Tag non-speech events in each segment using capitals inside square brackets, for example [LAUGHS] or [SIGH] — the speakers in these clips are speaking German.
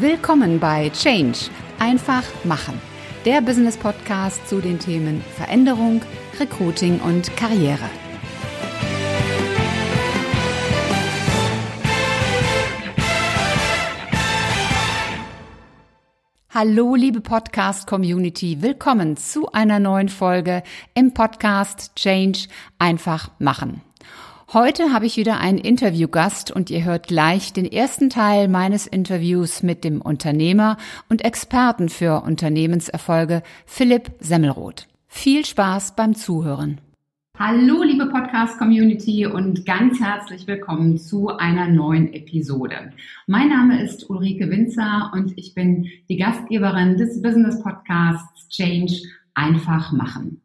Willkommen bei Change. Einfach machen. Der Business Podcast zu den Themen Veränderung, Recruiting und Karriere. Hallo, liebe Podcast-Community. Willkommen zu einer neuen Folge im Podcast Change einfach machen. Heute habe ich wieder einen Interviewgast und ihr hört gleich den ersten Teil meines Interviews mit dem Unternehmer und Experten für Unternehmenserfolge Philipp Semmelroth. Viel Spaß beim Zuhören. Hallo, liebe Podcast-Community und ganz herzlich willkommen zu einer neuen Episode. Mein Name ist Ulrike Winzer und ich bin die Gastgeberin des Business Podcasts Change einfach machen.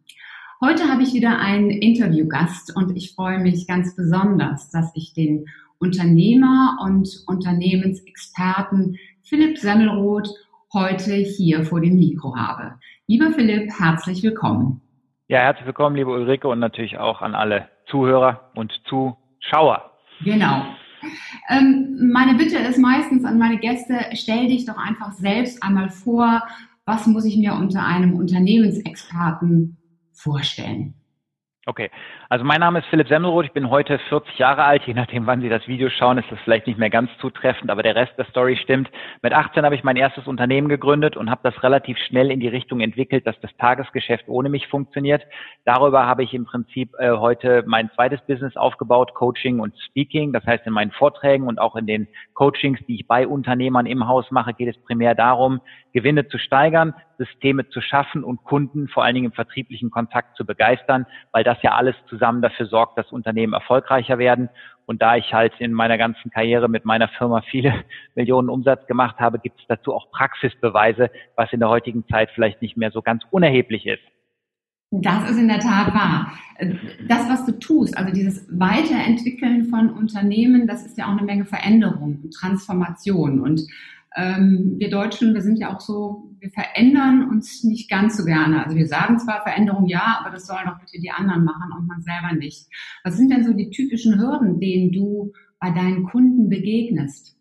Heute habe ich wieder einen Interviewgast und ich freue mich ganz besonders, dass ich den Unternehmer und Unternehmensexperten Philipp Semmelroth heute hier vor dem Mikro habe. Lieber Philipp, herzlich willkommen. Ja, herzlich willkommen, liebe Ulrike und natürlich auch an alle Zuhörer und Zuschauer. Genau. Ähm, meine Bitte ist meistens an meine Gäste, stell dich doch einfach selbst einmal vor, was muss ich mir unter einem Unternehmensexperten vorstellen? Okay, also mein Name ist Philipp Semmelroth, ich bin heute 40 Jahre alt, je nachdem wann Sie das Video schauen, ist das vielleicht nicht mehr ganz zutreffend, aber der Rest der Story stimmt. Mit 18 habe ich mein erstes Unternehmen gegründet und habe das relativ schnell in die Richtung entwickelt, dass das Tagesgeschäft ohne mich funktioniert. Darüber habe ich im Prinzip äh, heute mein zweites Business aufgebaut, Coaching und Speaking. Das heißt, in meinen Vorträgen und auch in den Coachings, die ich bei Unternehmern im Haus mache, geht es primär darum, Gewinne zu steigern, Systeme zu schaffen und Kunden vor allen Dingen im vertrieblichen Kontakt zu begeistern, weil das ja alles zusammen dafür sorgt, dass Unternehmen erfolgreicher werden. Und da ich halt in meiner ganzen Karriere mit meiner Firma viele [LAUGHS] Millionen Umsatz gemacht habe, gibt es dazu auch Praxisbeweise, was in der heutigen Zeit vielleicht nicht mehr so ganz unerheblich ist. Das ist in der Tat wahr. Das, was du tust, also dieses Weiterentwickeln von Unternehmen, das ist ja auch eine Menge Veränderung und Transformation. Und ähm, wir Deutschen, wir sind ja auch so, wir verändern uns nicht ganz so gerne. Also wir sagen zwar Veränderung ja, aber das sollen doch bitte die anderen machen und man selber nicht. Was sind denn so die typischen Hürden, denen du bei deinen Kunden begegnest?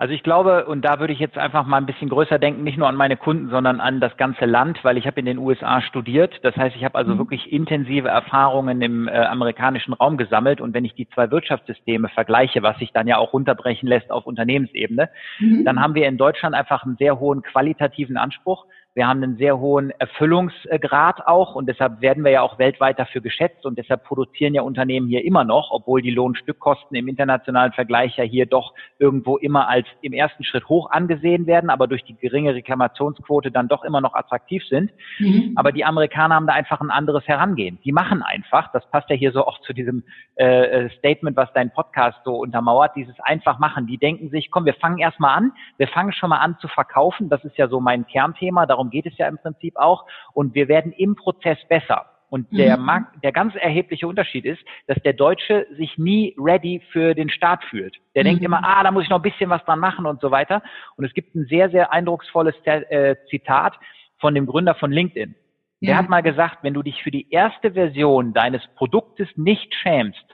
Also ich glaube, und da würde ich jetzt einfach mal ein bisschen größer denken, nicht nur an meine Kunden, sondern an das ganze Land, weil ich habe in den USA studiert. Das heißt, ich habe also mhm. wirklich intensive Erfahrungen im äh, amerikanischen Raum gesammelt. Und wenn ich die zwei Wirtschaftssysteme vergleiche, was sich dann ja auch runterbrechen lässt auf Unternehmensebene, mhm. dann haben wir in Deutschland einfach einen sehr hohen qualitativen Anspruch. Wir haben einen sehr hohen Erfüllungsgrad auch und deshalb werden wir ja auch weltweit dafür geschätzt und deshalb produzieren ja Unternehmen hier immer noch, obwohl die Lohnstückkosten im internationalen Vergleich ja hier doch irgendwo immer als im ersten Schritt hoch angesehen werden, aber durch die geringe Reklamationsquote dann doch immer noch attraktiv sind. Mhm. Aber die Amerikaner haben da einfach ein anderes Herangehen. Die machen einfach, das passt ja hier so auch zu diesem äh, Statement, was dein Podcast so untermauert, dieses einfach machen. Die denken sich, komm, wir fangen erstmal an, wir fangen schon mal an zu verkaufen, das ist ja so mein Kernthema, darum darum geht es ja im Prinzip auch. Und wir werden im Prozess besser. Und der, mhm. der ganz erhebliche Unterschied ist, dass der Deutsche sich nie ready für den Start fühlt. Der mhm. denkt immer, ah, da muss ich noch ein bisschen was dran machen und so weiter. Und es gibt ein sehr, sehr eindrucksvolles äh, Zitat von dem Gründer von LinkedIn. Der hat mal gesagt, wenn du dich für die erste Version deines Produktes nicht schämst,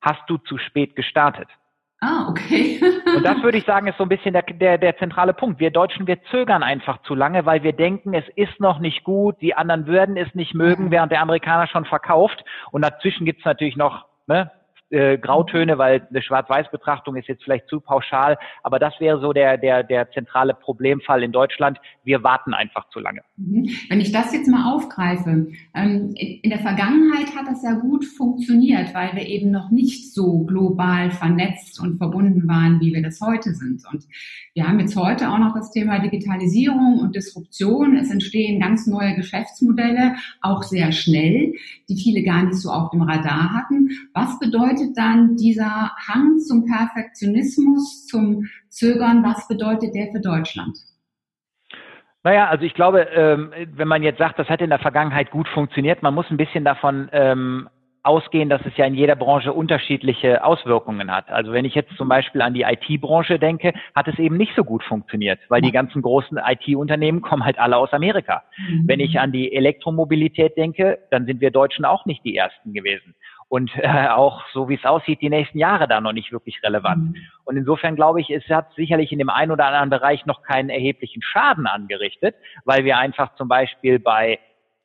hast du zu spät gestartet. Ah, okay. [LAUGHS] und das würde ich sagen, ist so ein bisschen der, der, der zentrale Punkt. Wir Deutschen, wir zögern einfach zu lange, weil wir denken, es ist noch nicht gut, die anderen würden es nicht mögen, während der Amerikaner schon verkauft. Und dazwischen gibt's natürlich noch ne, äh, Grautöne, weil eine Schwarz-Weiß-Betrachtung ist jetzt vielleicht zu pauschal, aber das wäre so der, der, der zentrale Problemfall in Deutschland. Wir warten einfach zu lange. Mhm. Wenn ich das jetzt mal aufgreife, ähm, in der Vergangenheit hat das ja gut funktioniert, weil wir eben noch nicht so global vernetzt und verbunden waren, wie wir das heute sind. Und wir haben jetzt heute auch noch das Thema Digitalisierung und Disruption. Es entstehen ganz neue Geschäftsmodelle, auch sehr schnell, die viele gar nicht so auf dem Radar hatten. Was bedeutet bedeutet dann dieser Hang zum Perfektionismus, zum Zögern, was bedeutet der für Deutschland? Naja, also ich glaube, ähm, wenn man jetzt sagt, das hat in der Vergangenheit gut funktioniert, man muss ein bisschen davon ähm, ausgehen, dass es ja in jeder Branche unterschiedliche Auswirkungen hat. Also wenn ich jetzt zum Beispiel an die IT-Branche denke, hat es eben nicht so gut funktioniert, weil die ganzen großen IT-Unternehmen kommen halt alle aus Amerika. Mhm. Wenn ich an die Elektromobilität denke, dann sind wir Deutschen auch nicht die ersten gewesen. Und äh, auch so wie es aussieht, die nächsten Jahre da noch nicht wirklich relevant. Mhm. Und insofern glaube ich, es hat sicherlich in dem einen oder anderen Bereich noch keinen erheblichen Schaden angerichtet, weil wir einfach zum Beispiel bei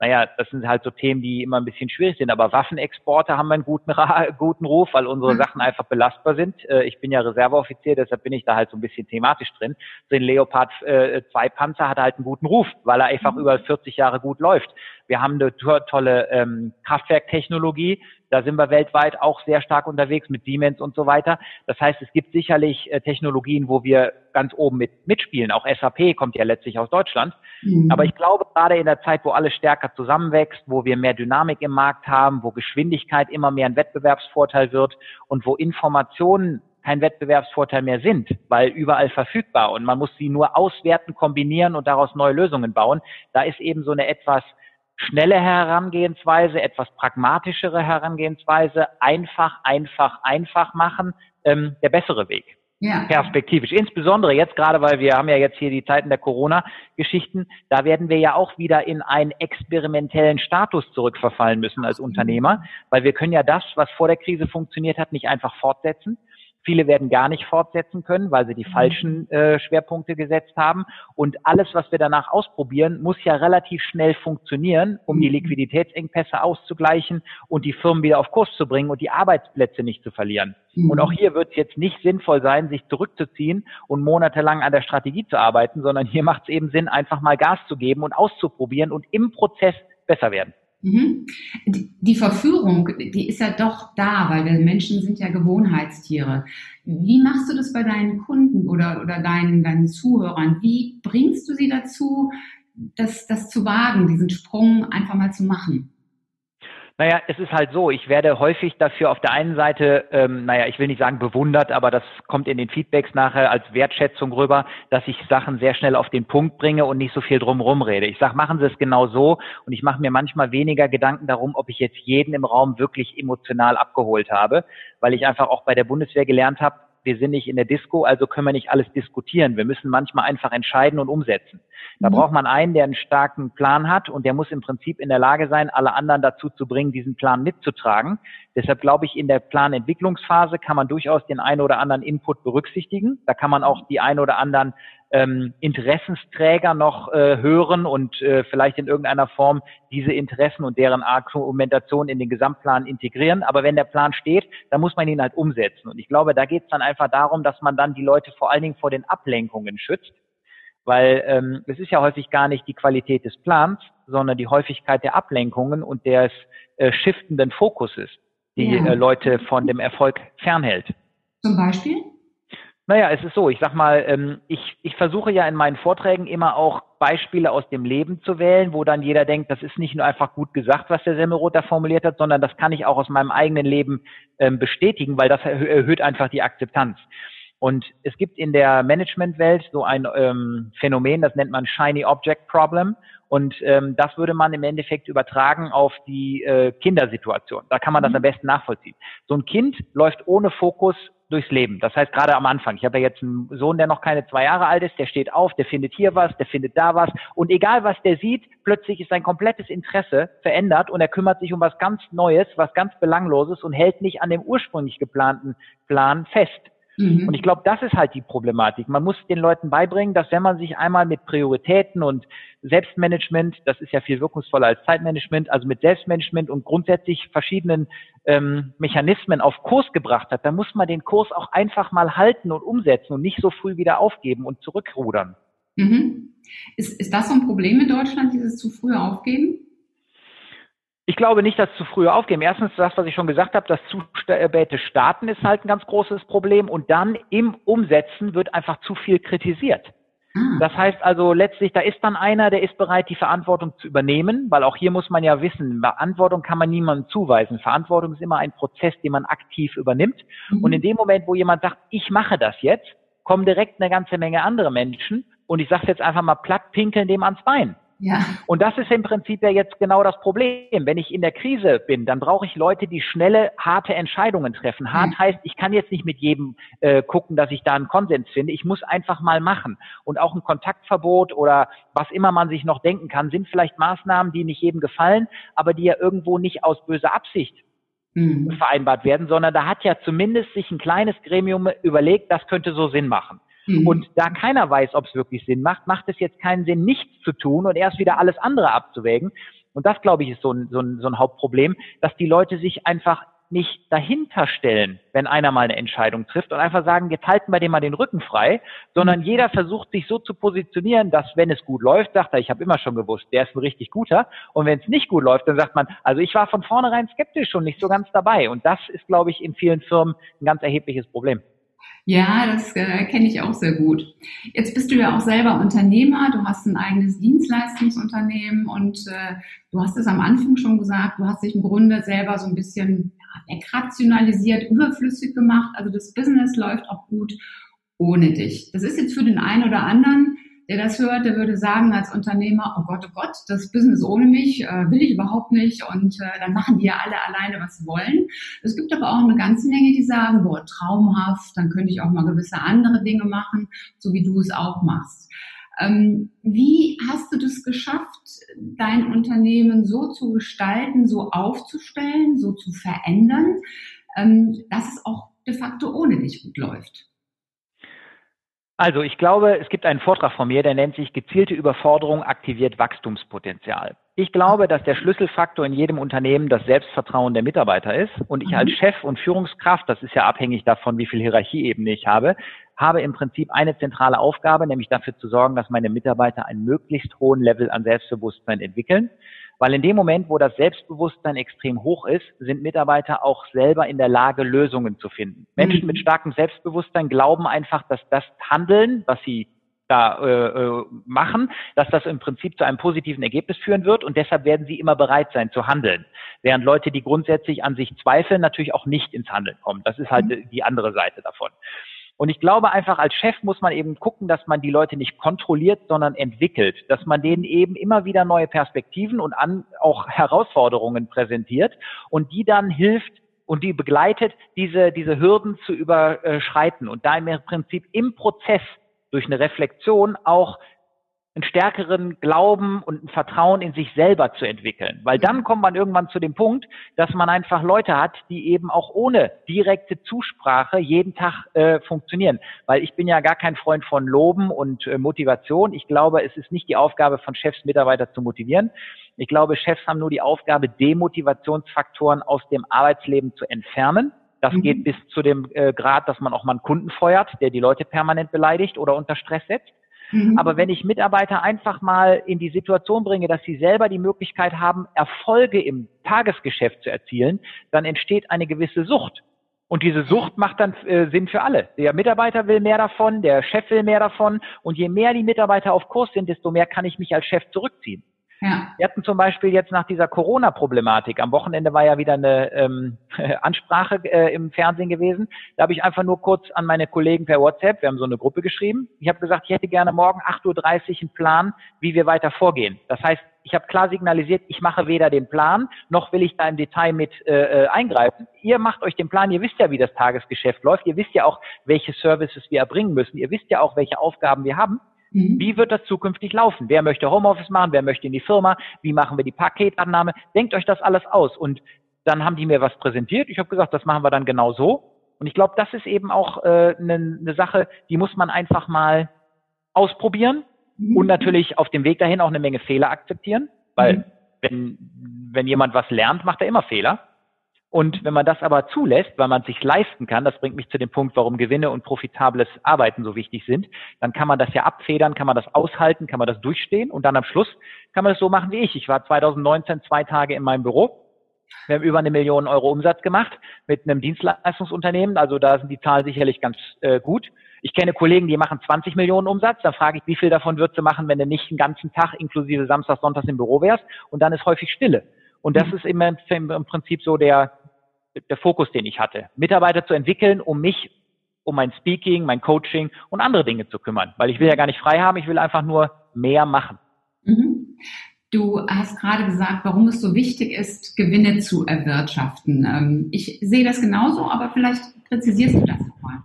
naja, das sind halt so Themen, die immer ein bisschen schwierig sind. Aber Waffenexporte haben einen guten, [LAUGHS] guten Ruf, weil unsere mhm. Sachen einfach belastbar sind. Äh, ich bin ja Reserveoffizier, deshalb bin ich da halt so ein bisschen thematisch drin. Ein Leopard äh, 2 Panzer hat halt einen guten Ruf, weil er einfach mhm. über 40 Jahre gut läuft. Wir haben eine tolle ähm, Kraftwerktechnologie. Da sind wir weltweit auch sehr stark unterwegs mit Siemens und so weiter. Das heißt, es gibt sicherlich äh, Technologien, wo wir ganz oben mit mitspielen. Auch SAP kommt ja letztlich aus Deutschland. Mhm. Aber ich glaube, gerade in der Zeit, wo alles stärker zusammenwächst, wo wir mehr Dynamik im Markt haben, wo Geschwindigkeit immer mehr ein Wettbewerbsvorteil wird und wo Informationen kein Wettbewerbsvorteil mehr sind, weil überall verfügbar und man muss sie nur auswerten, kombinieren und daraus neue Lösungen bauen. Da ist eben so eine etwas schnelle Herangehensweise, etwas pragmatischere Herangehensweise, einfach, einfach, einfach machen, ähm, der bessere Weg. Ja. Perspektivisch. Insbesondere jetzt gerade, weil wir haben ja jetzt hier die Zeiten der Corona-Geschichten, da werden wir ja auch wieder in einen experimentellen Status zurückverfallen müssen als Unternehmer, weil wir können ja das, was vor der Krise funktioniert hat, nicht einfach fortsetzen, Viele werden gar nicht fortsetzen können, weil sie die mhm. falschen äh, Schwerpunkte gesetzt haben. Und alles, was wir danach ausprobieren, muss ja relativ schnell funktionieren, um die mhm. Liquiditätsengpässe auszugleichen und die Firmen wieder auf Kurs zu bringen und die Arbeitsplätze nicht zu verlieren. Mhm. Und auch hier wird es jetzt nicht sinnvoll sein, sich zurückzuziehen und monatelang an der Strategie zu arbeiten, sondern hier macht es eben Sinn, einfach mal Gas zu geben und auszuprobieren und im Prozess besser werden. Mhm. Die Verführung, die ist ja doch da, weil wir Menschen sind ja Gewohnheitstiere. Wie machst du das bei deinen Kunden oder, oder deinen, deinen Zuhörern? Wie bringst du sie dazu, das, das zu wagen, diesen Sprung einfach mal zu machen? Naja, es ist halt so, ich werde häufig dafür auf der einen Seite, ähm, naja, ich will nicht sagen bewundert, aber das kommt in den Feedbacks nachher als Wertschätzung rüber, dass ich Sachen sehr schnell auf den Punkt bringe und nicht so viel drumherum rede. Ich sage, machen Sie es genau so und ich mache mir manchmal weniger Gedanken darum, ob ich jetzt jeden im Raum wirklich emotional abgeholt habe, weil ich einfach auch bei der Bundeswehr gelernt habe, wir sind nicht in der Disco, also können wir nicht alles diskutieren. Wir müssen manchmal einfach entscheiden und umsetzen. Da mhm. braucht man einen, der einen starken Plan hat und der muss im Prinzip in der Lage sein, alle anderen dazu zu bringen, diesen Plan mitzutragen. Deshalb glaube ich, in der Planentwicklungsphase kann man durchaus den einen oder anderen Input berücksichtigen. Da kann man auch die ein oder anderen ähm, Interessensträger noch äh, hören und äh, vielleicht in irgendeiner Form diese Interessen und deren Argumentation in den Gesamtplan integrieren. Aber wenn der Plan steht, dann muss man ihn halt umsetzen. Und ich glaube, da geht es dann einfach darum, dass man dann die Leute vor allen Dingen vor den Ablenkungen schützt. Weil ähm, es ist ja häufig gar nicht die Qualität des Plans, sondern die Häufigkeit der Ablenkungen und des äh, shiftenden Fokuses, die ja. äh, Leute von dem Erfolg fernhält. Zum Beispiel? Naja, es ist so, ich sag mal, ähm, ich, ich versuche ja in meinen Vorträgen immer auch Beispiele aus dem Leben zu wählen, wo dann jeder denkt, das ist nicht nur einfach gut gesagt, was der Semmelroth da formuliert hat, sondern das kann ich auch aus meinem eigenen Leben ähm, bestätigen, weil das erhöht einfach die Akzeptanz. Und es gibt in der Managementwelt so ein ähm, Phänomen, das nennt man Shiny Object Problem. Und ähm, das würde man im Endeffekt übertragen auf die äh, Kindersituation. Da kann man das mhm. am besten nachvollziehen. So ein Kind läuft ohne Fokus durchs Leben. Das heißt, gerade am Anfang, ich habe ja jetzt einen Sohn, der noch keine zwei Jahre alt ist, der steht auf, der findet hier was, der findet da was. Und egal, was der sieht, plötzlich ist sein komplettes Interesse verändert und er kümmert sich um was ganz Neues, was ganz Belangloses und hält nicht an dem ursprünglich geplanten Plan fest. Mhm. Und ich glaube, das ist halt die Problematik. Man muss den Leuten beibringen, dass wenn man sich einmal mit Prioritäten und Selbstmanagement, das ist ja viel wirkungsvoller als Zeitmanagement, also mit Selbstmanagement und grundsätzlich verschiedenen ähm, Mechanismen auf Kurs gebracht hat, dann muss man den Kurs auch einfach mal halten und umsetzen und nicht so früh wieder aufgeben und zurückrudern. Mhm. Ist, ist das so ein Problem in Deutschland, dieses zu früh aufgeben? Ich glaube nicht, dass zu früh aufgeben. Erstens das, was ich schon gesagt habe, das zu späte Starten ist halt ein ganz großes Problem und dann im Umsetzen wird einfach zu viel kritisiert. Ah. Das heißt also letztlich, da ist dann einer, der ist bereit, die Verantwortung zu übernehmen, weil auch hier muss man ja wissen, Verantwortung kann man niemandem zuweisen. Verantwortung ist immer ein Prozess, den man aktiv übernimmt. Mhm. Und in dem Moment, wo jemand sagt, ich mache das jetzt, kommen direkt eine ganze Menge andere Menschen und ich sage jetzt einfach mal platt, pinkeln dem ans Bein. Ja. Und das ist im Prinzip ja jetzt genau das Problem. Wenn ich in der Krise bin, dann brauche ich Leute, die schnelle, harte Entscheidungen treffen. Hart mhm. heißt, ich kann jetzt nicht mit jedem äh, gucken, dass ich da einen Konsens finde. Ich muss einfach mal machen. Und auch ein Kontaktverbot oder was immer man sich noch denken kann, sind vielleicht Maßnahmen, die nicht jedem gefallen, aber die ja irgendwo nicht aus böser Absicht mhm. vereinbart werden, sondern da hat ja zumindest sich ein kleines Gremium überlegt, das könnte so Sinn machen. Mhm. Und da keiner weiß, ob es wirklich Sinn macht, macht es jetzt keinen Sinn, nichts zu tun und erst wieder alles andere abzuwägen. Und das, glaube ich, ist so ein, so ein, so ein Hauptproblem, dass die Leute sich einfach nicht dahinter stellen, wenn einer mal eine Entscheidung trifft und einfach sagen, jetzt halten wir dem mal den Rücken frei, sondern mhm. jeder versucht sich so zu positionieren, dass wenn es gut läuft, sagt er, ich habe immer schon gewusst, der ist ein richtig guter. Und wenn es nicht gut läuft, dann sagt man, also ich war von vornherein skeptisch und nicht so ganz dabei. Und das ist, glaube ich, in vielen Firmen ein ganz erhebliches Problem. Ja, das äh, kenne ich auch sehr gut. Jetzt bist du ja auch selber Unternehmer, du hast ein eigenes Dienstleistungsunternehmen und äh, du hast es am Anfang schon gesagt, du hast dich im Grunde selber so ein bisschen ja, wegrationalisiert, überflüssig gemacht. Also das Business läuft auch gut ohne dich. Das ist jetzt für den einen oder anderen der das hört, der würde sagen als Unternehmer, oh Gott, oh Gott, das Business ohne mich äh, will ich überhaupt nicht und äh, dann machen die ja alle alleine, was sie wollen. Es gibt aber auch eine ganze Menge, die sagen, boah, traumhaft, dann könnte ich auch mal gewisse andere Dinge machen, so wie du es auch machst. Ähm, wie hast du das geschafft, dein Unternehmen so zu gestalten, so aufzustellen, so zu verändern, ähm, dass es auch de facto ohne dich gut läuft? Also ich glaube, es gibt einen Vortrag von mir, der nennt sich Gezielte Überforderung aktiviert Wachstumspotenzial. Ich glaube, dass der Schlüsselfaktor in jedem Unternehmen das Selbstvertrauen der Mitarbeiter ist. Und ich als mhm. Chef und Führungskraft, das ist ja abhängig davon, wie viel Hierarchieebene ich habe, habe im Prinzip eine zentrale Aufgabe, nämlich dafür zu sorgen, dass meine Mitarbeiter einen möglichst hohen Level an Selbstbewusstsein entwickeln. Weil in dem Moment, wo das Selbstbewusstsein extrem hoch ist, sind Mitarbeiter auch selber in der Lage, Lösungen zu finden. Menschen mhm. mit starkem Selbstbewusstsein glauben einfach, dass das Handeln, was sie da äh, äh, machen, dass das im Prinzip zu einem positiven Ergebnis führen wird und deshalb werden sie immer bereit sein zu handeln. Während Leute, die grundsätzlich an sich zweifeln, natürlich auch nicht ins Handeln kommen. Das ist halt mhm. die andere Seite davon. Und ich glaube einfach, als Chef muss man eben gucken, dass man die Leute nicht kontrolliert, sondern entwickelt, dass man denen eben immer wieder neue Perspektiven und an, auch Herausforderungen präsentiert und die dann hilft, und die begleitet, diese, diese Hürden zu überschreiten und da im Prinzip im Prozess durch eine Reflexion auch einen stärkeren Glauben und ein Vertrauen in sich selber zu entwickeln. Weil dann kommt man irgendwann zu dem Punkt, dass man einfach Leute hat, die eben auch ohne direkte Zusprache jeden Tag äh, funktionieren. Weil ich bin ja gar kein Freund von Loben und äh, Motivation. Ich glaube, es ist nicht die Aufgabe von Chefs, Mitarbeiter zu motivieren. Ich glaube, Chefs haben nur die Aufgabe, Demotivationsfaktoren aus dem Arbeitsleben zu entfernen. Das mhm. geht bis zu dem äh, Grad, dass man auch mal einen Kunden feuert, der die Leute permanent beleidigt oder unter Stress setzt. Mhm. Aber wenn ich Mitarbeiter einfach mal in die Situation bringe, dass sie selber die Möglichkeit haben, Erfolge im Tagesgeschäft zu erzielen, dann entsteht eine gewisse Sucht. Und diese Sucht macht dann äh, Sinn für alle. Der Mitarbeiter will mehr davon, der Chef will mehr davon. Und je mehr die Mitarbeiter auf Kurs sind, desto mehr kann ich mich als Chef zurückziehen. Ja. Wir hatten zum Beispiel jetzt nach dieser Corona-Problematik, am Wochenende war ja wieder eine ähm, [LAUGHS] Ansprache äh, im Fernsehen gewesen. Da habe ich einfach nur kurz an meine Kollegen per WhatsApp, wir haben so eine Gruppe geschrieben. Ich habe gesagt, ich hätte gerne morgen 8.30 Uhr einen Plan, wie wir weiter vorgehen. Das heißt, ich habe klar signalisiert, ich mache weder den Plan, noch will ich da im Detail mit äh, äh eingreifen. Ihr macht euch den Plan, ihr wisst ja, wie das Tagesgeschäft läuft, ihr wisst ja auch, welche Services wir erbringen müssen, ihr wisst ja auch, welche Aufgaben wir haben. Mhm. Wie wird das zukünftig laufen? Wer möchte Homeoffice machen? Wer möchte in die Firma? Wie machen wir die Paketannahme? Denkt euch das alles aus. Und dann haben die mir was präsentiert. Ich habe gesagt, das machen wir dann genau so. Und ich glaube, das ist eben auch eine äh, ne, ne Sache, die muss man einfach mal ausprobieren mhm. und natürlich auf dem Weg dahin auch eine Menge Fehler akzeptieren, weil mhm. wenn, wenn jemand was lernt, macht er immer Fehler. Und wenn man das aber zulässt, weil man sich leisten kann, das bringt mich zu dem Punkt, warum Gewinne und profitables Arbeiten so wichtig sind, dann kann man das ja abfedern, kann man das aushalten, kann man das durchstehen und dann am Schluss kann man das so machen wie ich. Ich war 2019 zwei Tage in meinem Büro. Wir haben über eine Million Euro Umsatz gemacht mit einem Dienstleistungsunternehmen. Also da sind die Zahlen sicherlich ganz äh, gut. Ich kenne Kollegen, die machen 20 Millionen Umsatz. Da frage ich, wie viel davon würdest du machen, wenn du nicht den ganzen Tag inklusive Samstag, Sonntags im Büro wärst? Und dann ist häufig Stille. Und das mhm. ist immer im Prinzip so der, der Fokus, den ich hatte. Mitarbeiter zu entwickeln, um mich, um mein Speaking, mein Coaching und andere Dinge zu kümmern. Weil ich will ja gar nicht frei haben, ich will einfach nur mehr machen. Mhm. Du hast gerade gesagt, warum es so wichtig ist, Gewinne zu erwirtschaften. Ähm, ich sehe das genauso, aber vielleicht präzisierst du das nochmal.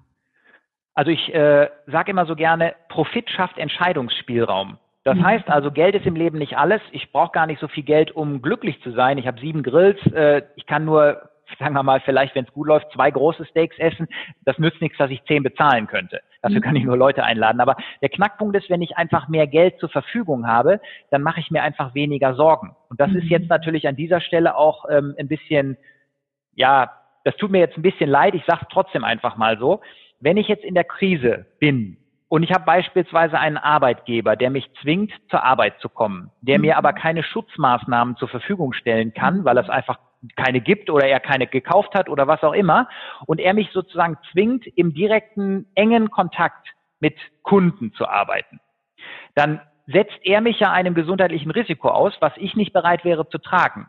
Also ich äh, sage immer so gerne, Profit schafft Entscheidungsspielraum. Das mhm. heißt also, Geld ist im Leben nicht alles. Ich brauche gar nicht so viel Geld, um glücklich zu sein. Ich habe sieben Grills. Äh, ich kann nur sagen wir mal, vielleicht, wenn es gut läuft, zwei große Steaks essen. Das nützt nichts, dass ich zehn bezahlen könnte. Dafür mhm. kann ich nur Leute einladen. Aber der Knackpunkt ist, wenn ich einfach mehr Geld zur Verfügung habe, dann mache ich mir einfach weniger Sorgen. Und das ist mhm. jetzt natürlich an dieser Stelle auch ähm, ein bisschen, ja, das tut mir jetzt ein bisschen leid. Ich sage es trotzdem einfach mal so. Wenn ich jetzt in der Krise bin und ich habe beispielsweise einen Arbeitgeber, der mich zwingt, zur Arbeit zu kommen, der mir aber keine Schutzmaßnahmen zur Verfügung stellen kann, weil es einfach keine gibt oder er keine gekauft hat oder was auch immer, und er mich sozusagen zwingt, im direkten, engen Kontakt mit Kunden zu arbeiten, dann setzt er mich ja einem gesundheitlichen Risiko aus, was ich nicht bereit wäre zu tragen.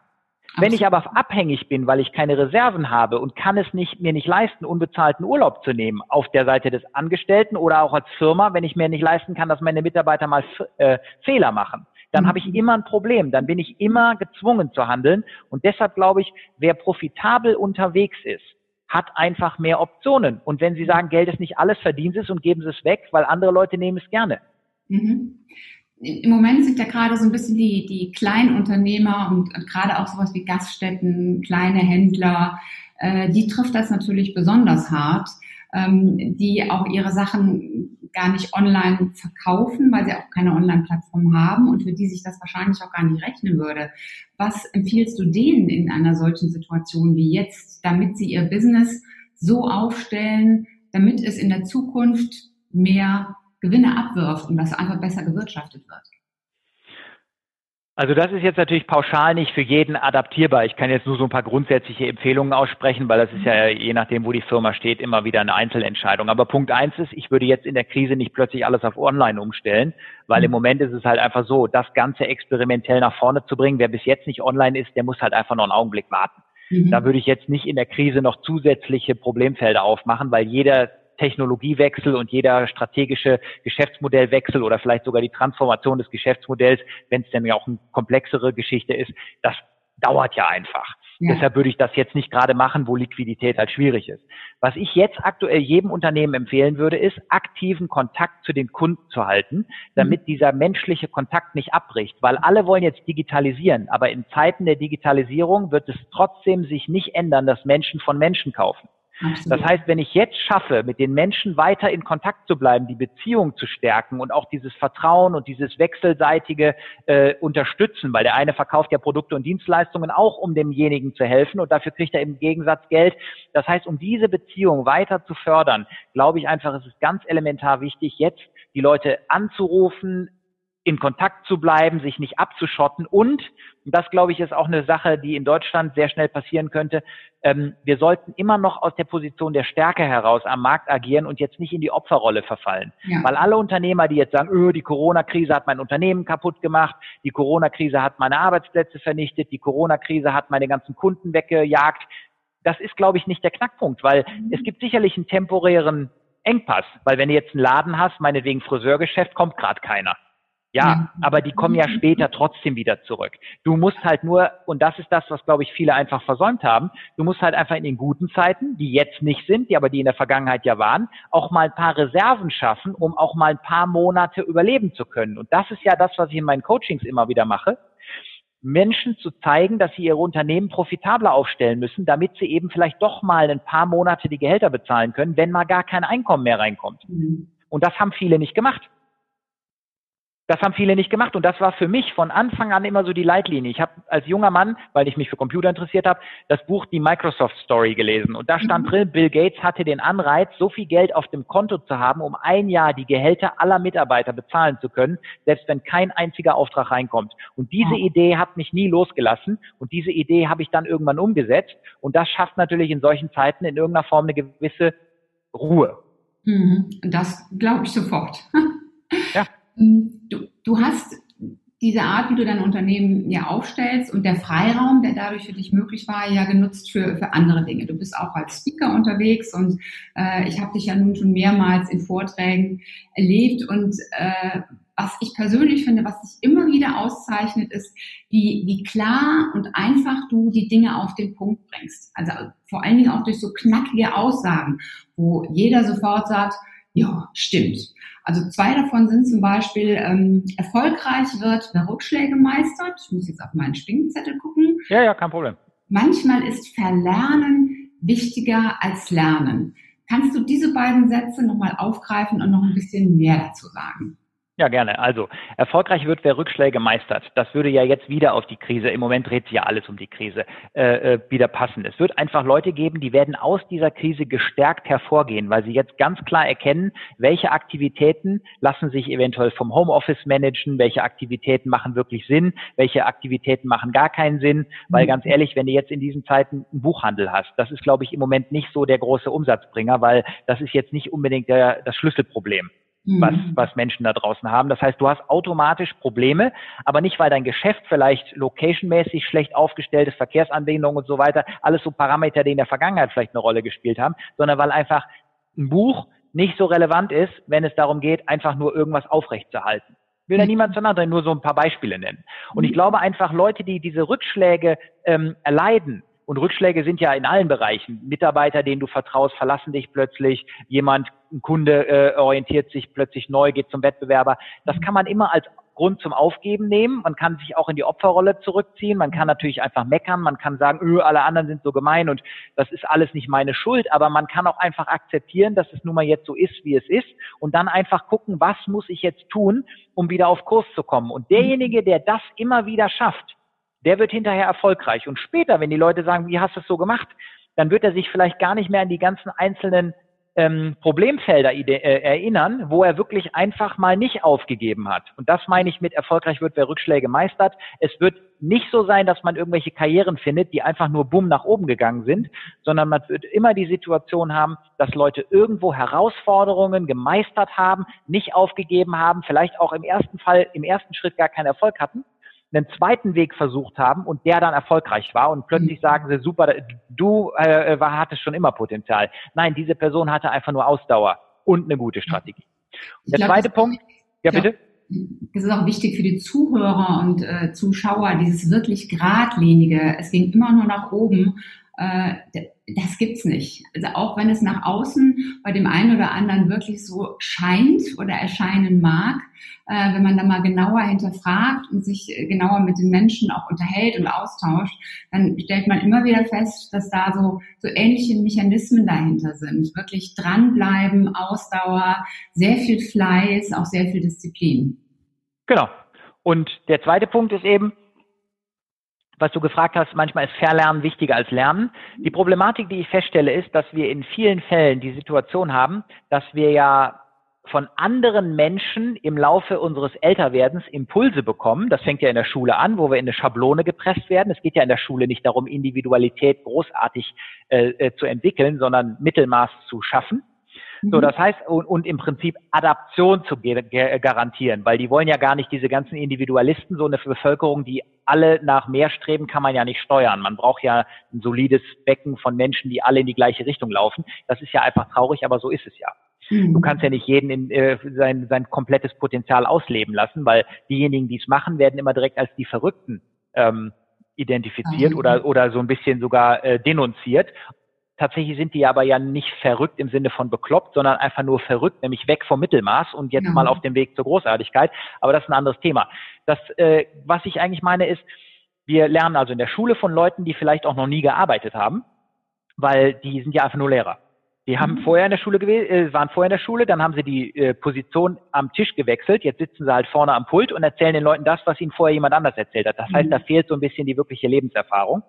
Wenn ich aber abhängig bin, weil ich keine Reserven habe und kann es nicht, mir nicht leisten, unbezahlten Urlaub zu nehmen auf der Seite des Angestellten oder auch als Firma, wenn ich mir nicht leisten kann, dass meine Mitarbeiter mal äh, Fehler machen, dann habe ich mhm. immer ein Problem. Dann bin ich immer gezwungen zu handeln. Und deshalb glaube ich, wer profitabel unterwegs ist, hat einfach mehr Optionen. Und wenn Sie sagen, Geld ist nicht alles, verdienen Sie es und geben Sie es weg, weil andere Leute nehmen es gerne. Mhm im Moment sind ja gerade so ein bisschen die, die Kleinunternehmer und, und gerade auch sowas wie Gaststätten, kleine Händler, äh, die trifft das natürlich besonders hart, ähm, die auch ihre Sachen gar nicht online verkaufen, weil sie auch keine Online-Plattform haben und für die sich das wahrscheinlich auch gar nicht rechnen würde. Was empfiehlst du denen in einer solchen Situation wie jetzt, damit sie ihr Business so aufstellen, damit es in der Zukunft mehr Gewinne abwirft und das einfach besser gewirtschaftet wird? Also das ist jetzt natürlich pauschal nicht für jeden adaptierbar. Ich kann jetzt nur so ein paar grundsätzliche Empfehlungen aussprechen, weil das ist ja je nachdem, wo die Firma steht, immer wieder eine Einzelentscheidung. Aber Punkt eins ist, ich würde jetzt in der Krise nicht plötzlich alles auf Online umstellen, weil im mhm. Moment ist es halt einfach so, das Ganze experimentell nach vorne zu bringen. Wer bis jetzt nicht online ist, der muss halt einfach noch einen Augenblick warten. Mhm. Da würde ich jetzt nicht in der Krise noch zusätzliche Problemfelder aufmachen, weil jeder Technologiewechsel und jeder strategische Geschäftsmodellwechsel oder vielleicht sogar die Transformation des Geschäftsmodells, wenn es denn ja auch eine komplexere Geschichte ist, das dauert ja einfach. Ja. Deshalb würde ich das jetzt nicht gerade machen, wo Liquidität halt schwierig ist. Was ich jetzt aktuell jedem Unternehmen empfehlen würde, ist, aktiven Kontakt zu den Kunden zu halten, damit mhm. dieser menschliche Kontakt nicht abbricht, weil alle wollen jetzt digitalisieren, aber in Zeiten der Digitalisierung wird es trotzdem sich nicht ändern, dass Menschen von Menschen kaufen. Das heißt, wenn ich jetzt schaffe, mit den Menschen weiter in Kontakt zu bleiben, die Beziehung zu stärken und auch dieses Vertrauen und dieses wechselseitige äh, Unterstützen, weil der eine verkauft ja Produkte und Dienstleistungen auch, um demjenigen zu helfen und dafür kriegt er im Gegensatz Geld. Das heißt, um diese Beziehung weiter zu fördern, glaube ich einfach, es ist ganz elementar wichtig, jetzt die Leute anzurufen, in Kontakt zu bleiben, sich nicht abzuschotten und, und das glaube ich ist auch eine Sache, die in Deutschland sehr schnell passieren könnte, ähm, wir sollten immer noch aus der Position der Stärke heraus am Markt agieren und jetzt nicht in die Opferrolle verfallen. Ja. Weil alle Unternehmer, die jetzt sagen, öh, die Corona-Krise hat mein Unternehmen kaputt gemacht, die Corona-Krise hat meine Arbeitsplätze vernichtet, die Corona-Krise hat meine ganzen Kunden weggejagt, das ist, glaube ich, nicht der Knackpunkt, weil mhm. es gibt sicherlich einen temporären Engpass, weil wenn du jetzt einen Laden hast, meinetwegen Friseurgeschäft, kommt gerade keiner. Ja, aber die kommen ja später trotzdem wieder zurück. Du musst halt nur, und das ist das, was, glaube ich, viele einfach versäumt haben, du musst halt einfach in den guten Zeiten, die jetzt nicht sind, die aber die in der Vergangenheit ja waren, auch mal ein paar Reserven schaffen, um auch mal ein paar Monate überleben zu können. Und das ist ja das, was ich in meinen Coachings immer wieder mache. Menschen zu zeigen, dass sie ihre Unternehmen profitabler aufstellen müssen, damit sie eben vielleicht doch mal ein paar Monate die Gehälter bezahlen können, wenn mal gar kein Einkommen mehr reinkommt. Mhm. Und das haben viele nicht gemacht. Das haben viele nicht gemacht und das war für mich von Anfang an immer so die Leitlinie. Ich habe als junger Mann, weil ich mich für Computer interessiert habe, das Buch Die Microsoft Story gelesen und da stand mhm. drin, Bill Gates hatte den Anreiz, so viel Geld auf dem Konto zu haben, um ein Jahr die Gehälter aller Mitarbeiter bezahlen zu können, selbst wenn kein einziger Auftrag reinkommt. Und diese. Idee hat mich nie losgelassen und diese Idee habe ich dann irgendwann umgesetzt und das schafft natürlich in solchen Zeiten in irgendeiner Form eine gewisse Ruhe. Mhm. Das glaube ich sofort. [LAUGHS] ja. Du, du hast diese Art, wie du dein Unternehmen ja aufstellst und der Freiraum, der dadurch für dich möglich war, ja genutzt für, für andere Dinge. Du bist auch als Speaker unterwegs und äh, ich habe dich ja nun schon mehrmals in Vorträgen erlebt und äh, was ich persönlich finde, was dich immer wieder auszeichnet, ist, wie, wie klar und einfach du die Dinge auf den Punkt bringst. Also vor allen Dingen auch durch so knackige Aussagen, wo jeder sofort sagt, ja, stimmt. Also zwei davon sind zum Beispiel, ähm, erfolgreich wird, wer Rückschläge meistert. Ich muss jetzt auf meinen Spinkzettel gucken. Ja, ja, kein Problem. manchmal ist Verlernen wichtiger als Lernen. Kannst du diese beiden Sätze nochmal aufgreifen und noch ein bisschen mehr dazu sagen? Ja, gerne. Also, erfolgreich wird, wer Rückschläge meistert. Das würde ja jetzt wieder auf die Krise, im Moment dreht sich ja alles um die Krise, äh, äh, wieder passen. Es wird einfach Leute geben, die werden aus dieser Krise gestärkt hervorgehen, weil sie jetzt ganz klar erkennen, welche Aktivitäten lassen sich eventuell vom Homeoffice managen, welche Aktivitäten machen wirklich Sinn, welche Aktivitäten machen gar keinen Sinn, weil mhm. ganz ehrlich, wenn du jetzt in diesen Zeiten einen Buchhandel hast, das ist, glaube ich, im Moment nicht so der große Umsatzbringer, weil das ist jetzt nicht unbedingt der, das Schlüsselproblem was, mhm. was Menschen da draußen haben. Das heißt, du hast automatisch Probleme, aber nicht, weil dein Geschäft vielleicht locationmäßig schlecht aufgestellt ist, Verkehrsanbindungen und so weiter, alles so Parameter, die in der Vergangenheit vielleicht eine Rolle gespielt haben, sondern weil einfach ein Buch nicht so relevant ist, wenn es darum geht, einfach nur irgendwas aufrechtzuerhalten. Will da mhm. niemand zueinander nur so ein paar Beispiele nennen. Und ich mhm. glaube einfach, Leute, die diese Rückschläge ähm, erleiden, und Rückschläge sind ja in allen Bereichen. Mitarbeiter, denen du vertraust, verlassen dich plötzlich. Jemand, ein Kunde äh, orientiert sich plötzlich neu, geht zum Wettbewerber. Das kann man immer als Grund zum Aufgeben nehmen. Man kann sich auch in die Opferrolle zurückziehen. Man kann natürlich einfach meckern. Man kann sagen, öh, alle anderen sind so gemein und das ist alles nicht meine Schuld. Aber man kann auch einfach akzeptieren, dass es nun mal jetzt so ist, wie es ist und dann einfach gucken, was muss ich jetzt tun, um wieder auf Kurs zu kommen. Und derjenige, der das immer wieder schafft, der wird hinterher erfolgreich. Und später, wenn die Leute sagen, wie hast du es so gemacht, dann wird er sich vielleicht gar nicht mehr an die ganzen einzelnen ähm, Problemfelder äh, erinnern, wo er wirklich einfach mal nicht aufgegeben hat. Und das meine ich mit erfolgreich wird, wer Rückschläge meistert. Es wird nicht so sein, dass man irgendwelche Karrieren findet, die einfach nur bumm nach oben gegangen sind, sondern man wird immer die Situation haben, dass Leute irgendwo Herausforderungen gemeistert haben, nicht aufgegeben haben, vielleicht auch im ersten Fall, im ersten Schritt gar keinen Erfolg hatten einen zweiten Weg versucht haben und der dann erfolgreich war und plötzlich mhm. sagen sie, super, du äh, war, hattest schon immer Potenzial. Nein, diese Person hatte einfach nur Ausdauer und eine gute Strategie. Und der glaub, zweite Punkt, ja bitte. Es ist auch wichtig für die Zuhörer und äh, Zuschauer, dieses wirklich geradlinige, es ging immer nur nach oben äh, das gibt's nicht. Also auch wenn es nach außen bei dem einen oder anderen wirklich so scheint oder erscheinen mag, äh, wenn man da mal genauer hinterfragt und sich genauer mit den Menschen auch unterhält und austauscht, dann stellt man immer wieder fest, dass da so, so ähnliche Mechanismen dahinter sind. Wirklich dranbleiben, Ausdauer, sehr viel Fleiß, auch sehr viel Disziplin. Genau. Und der zweite Punkt ist eben, was du gefragt hast, manchmal ist Verlernen wichtiger als Lernen. Die Problematik, die ich feststelle, ist, dass wir in vielen Fällen die Situation haben, dass wir ja von anderen Menschen im Laufe unseres Älterwerdens Impulse bekommen. Das fängt ja in der Schule an, wo wir in eine Schablone gepresst werden. Es geht ja in der Schule nicht darum, Individualität großartig äh, äh zu entwickeln, sondern Mittelmaß zu schaffen. So, mhm. das heißt, und, und im Prinzip Adaption zu garantieren, weil die wollen ja gar nicht diese ganzen Individualisten, so eine Bevölkerung, die alle nach mehr streben, kann man ja nicht steuern. Man braucht ja ein solides Becken von Menschen, die alle in die gleiche Richtung laufen. Das ist ja einfach traurig, aber so ist es ja. Mhm. Du kannst ja nicht jeden in, äh, sein, sein komplettes Potenzial ausleben lassen, weil diejenigen, die es machen, werden immer direkt als die Verrückten ähm, identifiziert mhm. oder, oder so ein bisschen sogar äh, denunziert. Tatsächlich sind die aber ja nicht verrückt im Sinne von bekloppt, sondern einfach nur verrückt, nämlich weg vom Mittelmaß und jetzt ja. mal auf dem Weg zur Großartigkeit. Aber das ist ein anderes Thema. Das, äh, was ich eigentlich meine, ist, wir lernen also in der Schule von Leuten, die vielleicht auch noch nie gearbeitet haben, weil die sind ja einfach nur Lehrer. Die haben mhm. vorher in der Schule gewesen, äh, waren vorher in der Schule, dann haben sie die äh, Position am Tisch gewechselt. Jetzt sitzen sie halt vorne am Pult und erzählen den Leuten das, was ihnen vorher jemand anders erzählt hat. Das heißt, mhm. da fehlt so ein bisschen die wirkliche Lebenserfahrung.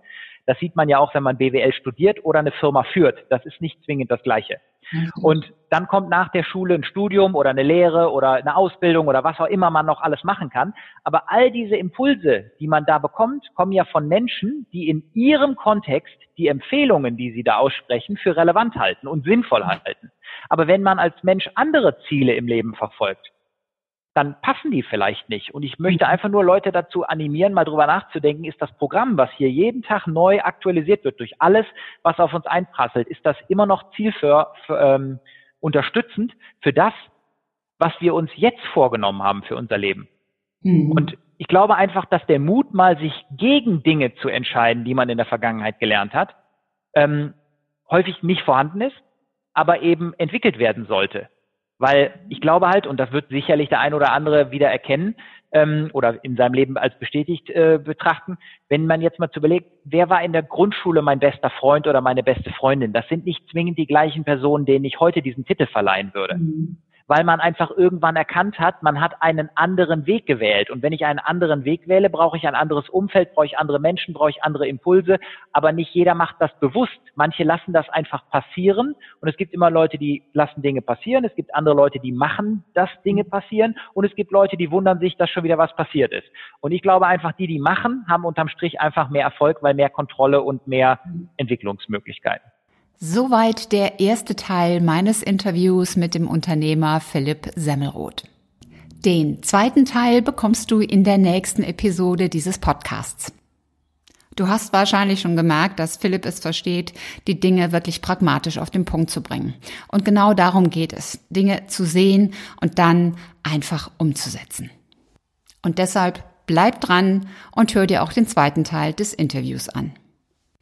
Das sieht man ja auch, wenn man BWL studiert oder eine Firma führt. Das ist nicht zwingend das Gleiche. Mhm. Und dann kommt nach der Schule ein Studium oder eine Lehre oder eine Ausbildung oder was auch immer man noch alles machen kann. Aber all diese Impulse, die man da bekommt, kommen ja von Menschen, die in ihrem Kontext die Empfehlungen, die sie da aussprechen, für relevant halten und sinnvoll halten. Aber wenn man als Mensch andere Ziele im Leben verfolgt, dann passen die vielleicht nicht. Und ich möchte mhm. einfach nur Leute dazu animieren, mal drüber nachzudenken, ist das Programm, was hier jeden Tag neu aktualisiert wird durch alles, was auf uns einprasselt, ist das immer noch zielführ, für, ähm, unterstützend für das, was wir uns jetzt vorgenommen haben für unser Leben. Mhm. Und ich glaube einfach, dass der Mut, mal sich gegen Dinge zu entscheiden, die man in der Vergangenheit gelernt hat, ähm, häufig nicht vorhanden ist, aber eben entwickelt werden sollte. Weil ich glaube halt, und das wird sicherlich der ein oder andere wieder erkennen, ähm, oder in seinem Leben als bestätigt äh, betrachten. Wenn man jetzt mal zu überlegt, wer war in der Grundschule mein bester Freund oder meine beste Freundin? Das sind nicht zwingend die gleichen Personen, denen ich heute diesen Titel verleihen würde. Mhm weil man einfach irgendwann erkannt hat, man hat einen anderen Weg gewählt. Und wenn ich einen anderen Weg wähle, brauche ich ein anderes Umfeld, brauche ich andere Menschen, brauche ich andere Impulse. Aber nicht jeder macht das bewusst. Manche lassen das einfach passieren. Und es gibt immer Leute, die lassen Dinge passieren. Es gibt andere Leute, die machen, dass Dinge passieren. Und es gibt Leute, die wundern sich, dass schon wieder was passiert ist. Und ich glaube einfach, die, die machen, haben unterm Strich einfach mehr Erfolg, weil mehr Kontrolle und mehr Entwicklungsmöglichkeiten. Soweit der erste Teil meines Interviews mit dem Unternehmer Philipp Semmelroth. Den zweiten Teil bekommst du in der nächsten Episode dieses Podcasts. Du hast wahrscheinlich schon gemerkt, dass Philipp es versteht, die Dinge wirklich pragmatisch auf den Punkt zu bringen. Und genau darum geht es, Dinge zu sehen und dann einfach umzusetzen. Und deshalb bleib dran und hör dir auch den zweiten Teil des Interviews an.